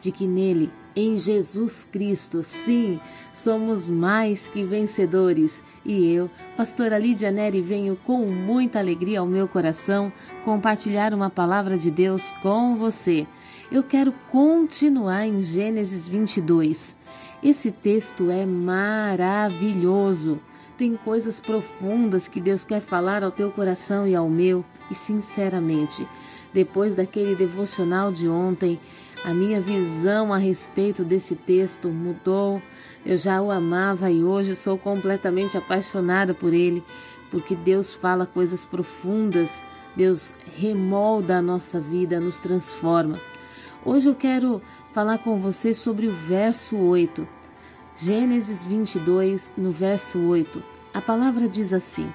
de que nele, em Jesus Cristo, sim, somos mais que vencedores. E eu, pastora Lídia Neri, venho com muita alegria ao meu coração compartilhar uma palavra de Deus com você. Eu quero continuar em Gênesis 22. Esse texto é maravilhoso. Tem coisas profundas que Deus quer falar ao teu coração e ao meu, e sinceramente, depois daquele devocional de ontem, a minha visão a respeito desse texto mudou. Eu já o amava e hoje sou completamente apaixonada por ele, porque Deus fala coisas profundas, Deus remolda a nossa vida, nos transforma. Hoje eu quero falar com você sobre o verso 8. Gênesis 22, no verso 8. A palavra diz assim: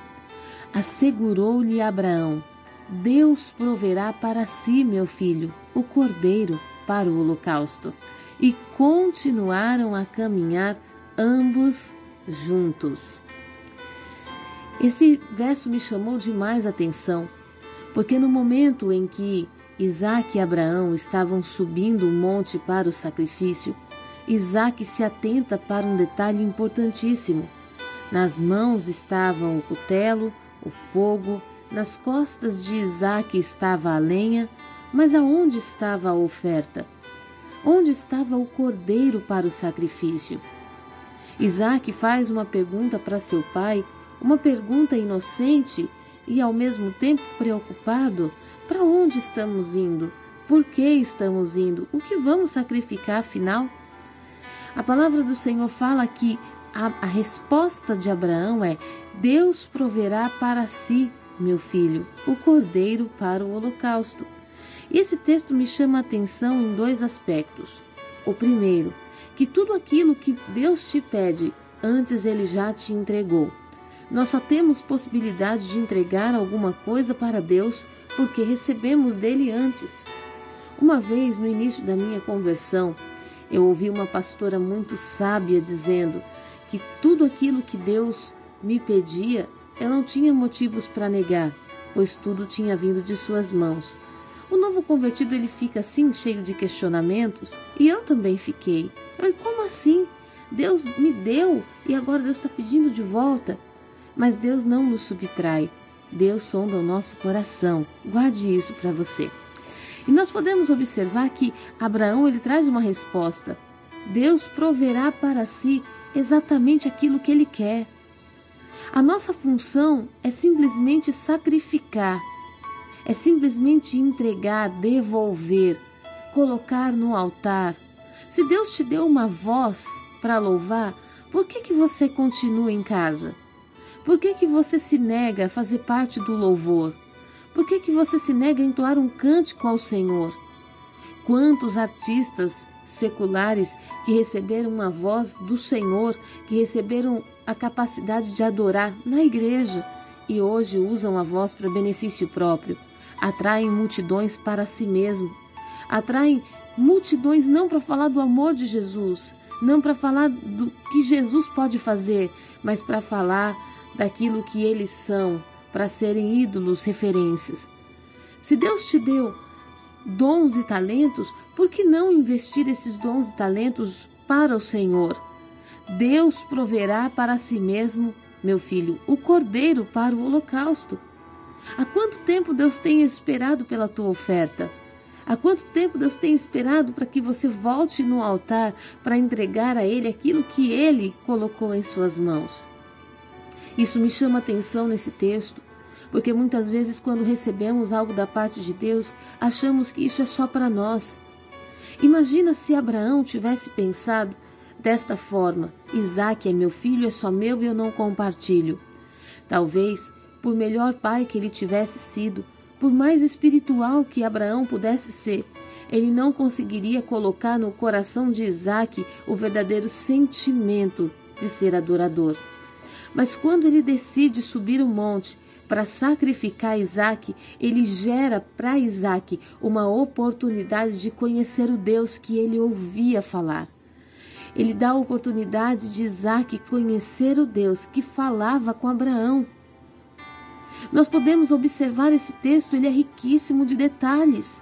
Assegurou-lhe Abraão: Deus proverá para si, meu filho, o cordeiro para o holocausto. E continuaram a caminhar ambos juntos. Esse verso me chamou demais a atenção, porque no momento em que Isaac e Abraão estavam subindo o monte para o sacrifício, Isaac se atenta para um detalhe importantíssimo. Nas mãos estavam o cutelo, o fogo, nas costas de Isaac estava a lenha, mas aonde estava a oferta? Onde estava o cordeiro para o sacrifício? Isaac faz uma pergunta para seu pai, uma pergunta inocente e ao mesmo tempo preocupado: para onde estamos indo? Por que estamos indo? O que vamos sacrificar afinal? A palavra do Senhor fala que a, a resposta de Abraão é: Deus proverá para si, meu filho, o cordeiro para o holocausto. Esse texto me chama a atenção em dois aspectos. O primeiro, que tudo aquilo que Deus te pede, antes ele já te entregou. Nós só temos possibilidade de entregar alguma coisa para Deus porque recebemos dele antes. Uma vez, no início da minha conversão, eu ouvi uma pastora muito sábia dizendo que tudo aquilo que Deus me pedia, eu não tinha motivos para negar, pois tudo tinha vindo de suas mãos. O novo convertido ele fica assim cheio de questionamentos e eu também fiquei. Eu, como assim? Deus me deu e agora Deus está pedindo de volta. Mas Deus não nos subtrai. Deus sonda o nosso coração. Guarde isso para você. E nós podemos observar que Abraão ele traz uma resposta. Deus proverá para si exatamente aquilo que ele quer. A nossa função é simplesmente sacrificar é simplesmente entregar, devolver, colocar no altar. Se Deus te deu uma voz para louvar, por que, que você continua em casa? Por que, que você se nega a fazer parte do louvor? Por que, que você se nega a entoar um cântico ao Senhor? Quantos artistas seculares que receberam uma voz do Senhor, que receberam a capacidade de adorar na igreja e hoje usam a voz para benefício próprio? atraem multidões para si mesmo, atraem multidões não para falar do amor de Jesus, não para falar do que Jesus pode fazer, mas para falar daquilo que eles são, para serem ídolos, referências. Se Deus te deu dons e talentos, por que não investir esses dons e talentos para o Senhor? Deus proverá para si mesmo, meu filho, o cordeiro para o holocausto. Há quanto tempo Deus tem esperado pela tua oferta? Há quanto tempo Deus tem esperado para que você volte no altar para entregar a Ele aquilo que Ele colocou em suas mãos? Isso me chama atenção nesse texto, porque muitas vezes, quando recebemos algo da parte de Deus, achamos que isso é só para nós. Imagina se Abraão tivesse pensado desta forma: Isaac é meu filho, é só meu e eu não compartilho. Talvez por melhor pai que ele tivesse sido, por mais espiritual que Abraão pudesse ser, ele não conseguiria colocar no coração de Isaac o verdadeiro sentimento de ser adorador. Mas quando ele decide subir o monte para sacrificar Isaac, ele gera para Isaac uma oportunidade de conhecer o Deus que ele ouvia falar. Ele dá a oportunidade de Isaac conhecer o Deus que falava com Abraão. Nós podemos observar esse texto, ele é riquíssimo de detalhes.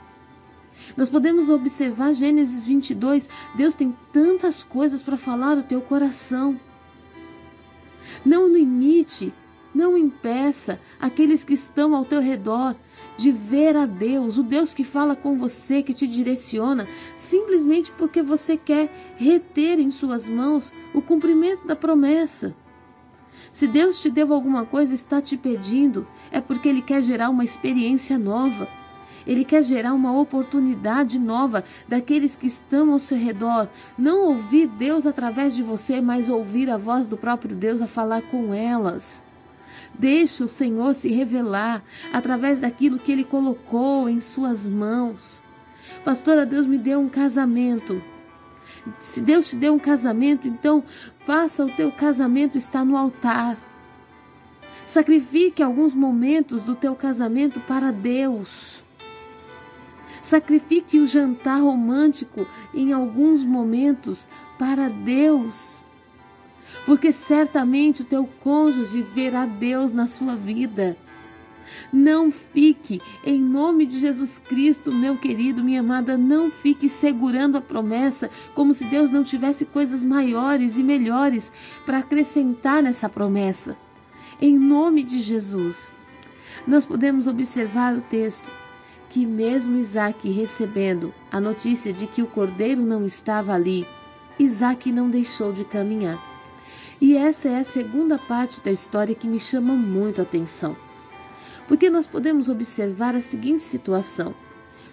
Nós podemos observar Gênesis 22, Deus tem tantas coisas para falar ao teu coração. Não limite, não impeça aqueles que estão ao teu redor de ver a Deus, o Deus que fala com você, que te direciona, simplesmente porque você quer reter em suas mãos o cumprimento da promessa. Se Deus te deu alguma coisa, está te pedindo, é porque Ele quer gerar uma experiência nova. Ele quer gerar uma oportunidade nova daqueles que estão ao seu redor. Não ouvir Deus através de você, mas ouvir a voz do próprio Deus a falar com elas. Deixe o Senhor se revelar através daquilo que Ele colocou em suas mãos. Pastora, Deus me deu um casamento. Se Deus te deu um casamento, então faça o teu casamento estar no altar. Sacrifique alguns momentos do teu casamento para Deus. Sacrifique o jantar romântico em alguns momentos para Deus. Porque certamente o teu cônjuge verá Deus na sua vida. Não fique, em nome de Jesus Cristo, meu querido, minha amada, não fique segurando a promessa como se Deus não tivesse coisas maiores e melhores para acrescentar nessa promessa. Em nome de Jesus, nós podemos observar o texto que, mesmo Isaac recebendo a notícia de que o cordeiro não estava ali, Isaac não deixou de caminhar. E essa é a segunda parte da história que me chama muito a atenção. Porque nós podemos observar a seguinte situação.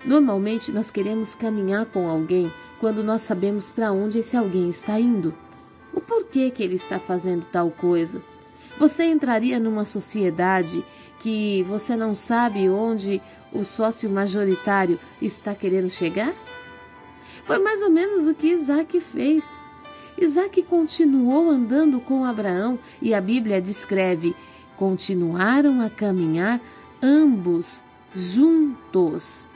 Normalmente nós queremos caminhar com alguém quando nós sabemos para onde esse alguém está indo. O porquê que ele está fazendo tal coisa. Você entraria numa sociedade que você não sabe onde o sócio majoritário está querendo chegar? Foi mais ou menos o que Isaac fez. Isaac continuou andando com Abraão e a Bíblia descreve: continuaram a caminhar ambos juntos.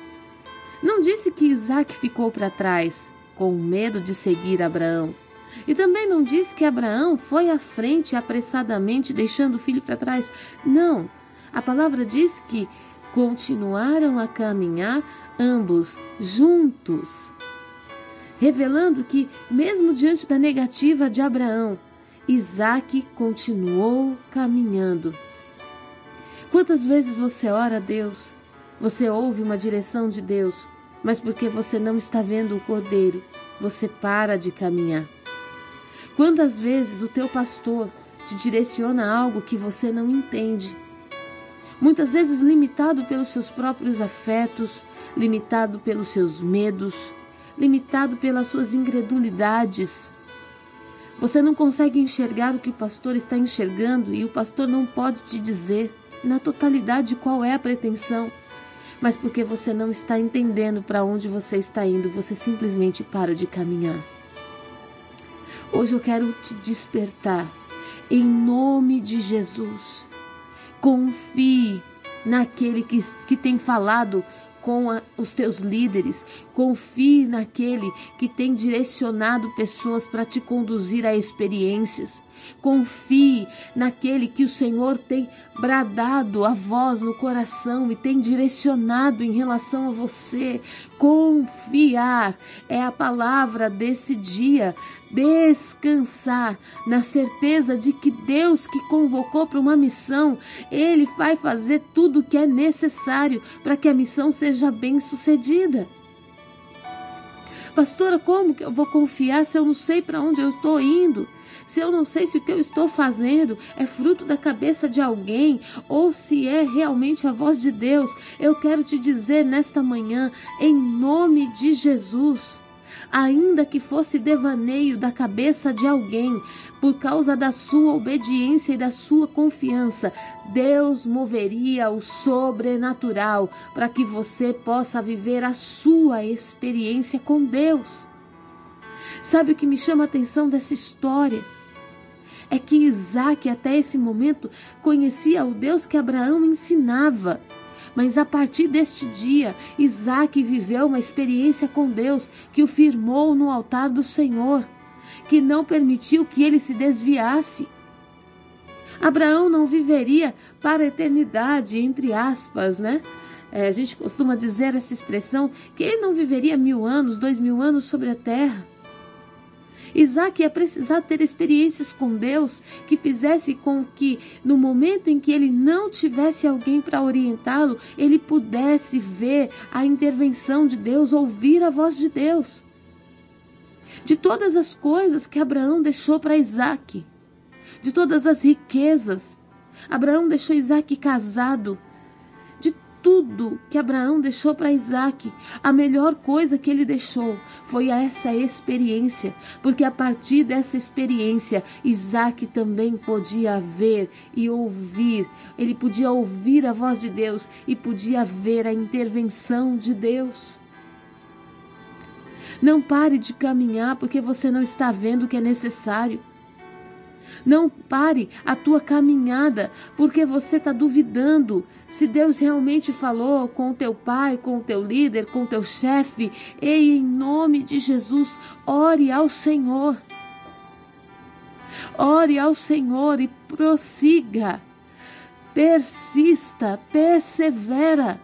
Não disse que Isaac ficou para trás, com medo de seguir Abraão. E também não diz que Abraão foi à frente apressadamente, deixando o filho para trás. Não. A palavra diz que continuaram a caminhar ambos juntos, revelando que, mesmo diante da negativa de Abraão, Isaac continuou caminhando. Quantas vezes você ora a Deus, você ouve uma direção de Deus, mas porque você não está vendo o cordeiro, você para de caminhar. Quantas vezes o teu pastor te direciona algo que você não entende? Muitas vezes limitado pelos seus próprios afetos, limitado pelos seus medos, limitado pelas suas incredulidades. Você não consegue enxergar o que o pastor está enxergando e o pastor não pode te dizer na totalidade qual é a pretensão. Mas porque você não está entendendo para onde você está indo, você simplesmente para de caminhar. Hoje eu quero te despertar em nome de Jesus. Confie naquele que, que tem falado com a, os teus líderes, confie naquele que tem direcionado pessoas para te conduzir a experiências. Confie naquele que o Senhor tem bradado a voz no coração e tem direcionado em relação a você. Confiar é a palavra desse dia. Descansar na certeza de que Deus que convocou para uma missão, Ele vai fazer tudo o que é necessário para que a missão seja bem sucedida. Pastora, como que eu vou confiar se eu não sei para onde eu estou indo? Se eu não sei se o que eu estou fazendo é fruto da cabeça de alguém ou se é realmente a voz de Deus, eu quero te dizer nesta manhã, em nome de Jesus ainda que fosse devaneio da cabeça de alguém, por causa da sua obediência e da sua confiança, Deus moveria o sobrenatural para que você possa viver a sua experiência com Deus. Sabe o que me chama a atenção dessa história? É que Isaac, até esse momento, conhecia o Deus que Abraão ensinava. Mas a partir deste dia, Isaac viveu uma experiência com Deus que o firmou no altar do Senhor. que não permitiu que ele se desviasse. Abraão não viveria para a eternidade, entre aspas, né? É, a gente costuma dizer essa expressão que ele não viveria mil anos, dois mil anos sobre a terra. Isaac ia precisar ter experiências com Deus que fizesse com que, no momento em que ele não tivesse alguém para orientá-lo, ele pudesse ver a intervenção de Deus, ouvir a voz de Deus. De todas as coisas que Abraão deixou para Isaac, de todas as riquezas, Abraão deixou Isaac casado, tudo que Abraão deixou para Isaac, a melhor coisa que ele deixou foi essa experiência, porque a partir dessa experiência, Isaac também podia ver e ouvir, ele podia ouvir a voz de Deus e podia ver a intervenção de Deus. Não pare de caminhar porque você não está vendo o que é necessário. Não pare a tua caminhada porque você está duvidando se Deus realmente falou com o teu pai, com o teu líder, com o teu chefe. Ei, em nome de Jesus, ore ao Senhor. Ore ao Senhor e prossiga. Persista, persevera.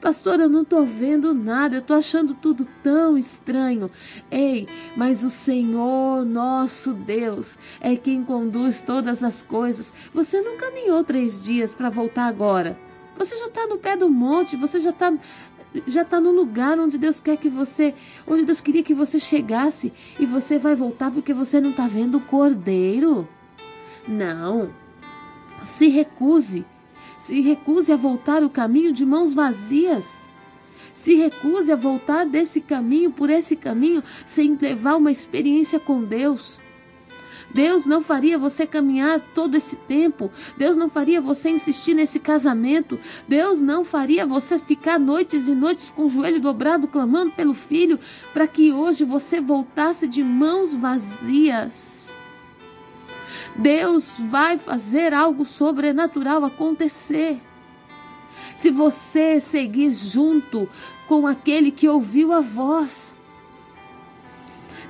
Pastor, eu não estou vendo nada, eu estou achando tudo tão estranho. Ei, mas o Senhor nosso Deus é quem conduz todas as coisas. Você não caminhou três dias para voltar agora. Você já está no pé do monte, você já está já está no lugar onde Deus quer que você, onde Deus queria que você chegasse e você vai voltar porque você não está vendo o cordeiro. Não. Se recuse se recuse a voltar o caminho de mãos vazias. Se recuse a voltar desse caminho, por esse caminho, sem levar uma experiência com Deus. Deus não faria você caminhar todo esse tempo. Deus não faria você insistir nesse casamento. Deus não faria você ficar noites e noites com o joelho dobrado clamando pelo filho para que hoje você voltasse de mãos vazias. Deus vai fazer algo sobrenatural acontecer. Se você seguir junto com aquele que ouviu a voz,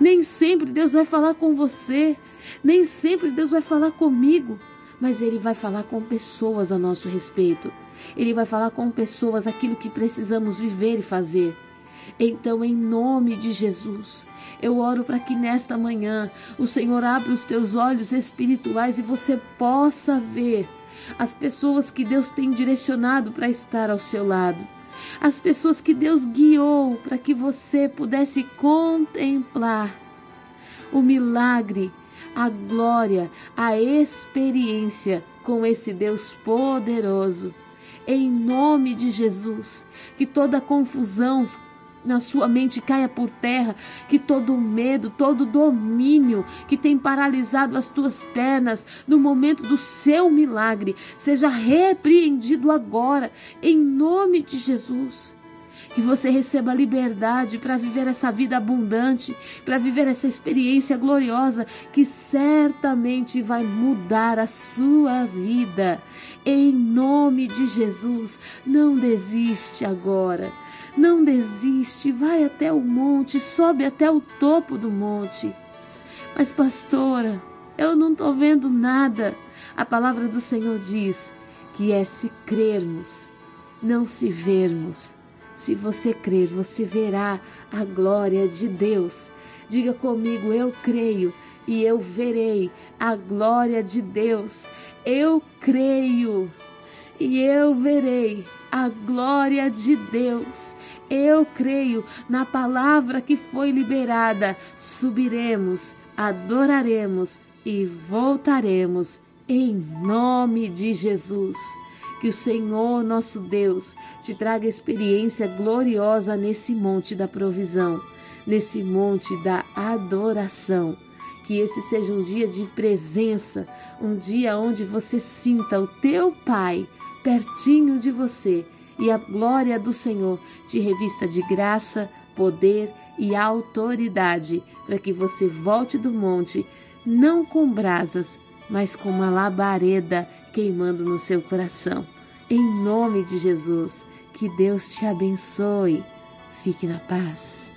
nem sempre Deus vai falar com você, nem sempre Deus vai falar comigo, mas Ele vai falar com pessoas a nosso respeito. Ele vai falar com pessoas aquilo que precisamos viver e fazer. Então, em nome de Jesus, eu oro para que nesta manhã o Senhor abra os teus olhos espirituais e você possa ver as pessoas que Deus tem direcionado para estar ao seu lado. As pessoas que Deus guiou para que você pudesse contemplar o milagre, a glória, a experiência com esse Deus poderoso. Em nome de Jesus, que toda confusão na sua mente caia por terra, que todo medo, todo domínio que tem paralisado as tuas pernas no momento do seu milagre seja repreendido agora, em nome de Jesus que você receba liberdade para viver essa vida abundante, para viver essa experiência gloriosa que certamente vai mudar a sua vida. Em nome de Jesus, não desiste agora. Não desiste, vai até o monte, sobe até o topo do monte. Mas, pastora, eu não estou vendo nada. A palavra do Senhor diz que é se crermos, não se vermos. Se você crer, você verá a glória de Deus. Diga comigo, eu creio e eu verei a glória de Deus. Eu creio e eu verei a glória de Deus. Eu creio na palavra que foi liberada. Subiremos, adoraremos e voltaremos em nome de Jesus. Que o Senhor, nosso Deus, te traga experiência gloriosa nesse monte da provisão, nesse monte da adoração. Que esse seja um dia de presença, um dia onde você sinta o teu Pai pertinho de você e a glória do Senhor te revista de graça, poder e autoridade, para que você volte do monte, não com brasas, mas com uma labareda queimando no seu coração. Em nome de Jesus, que Deus te abençoe. Fique na paz.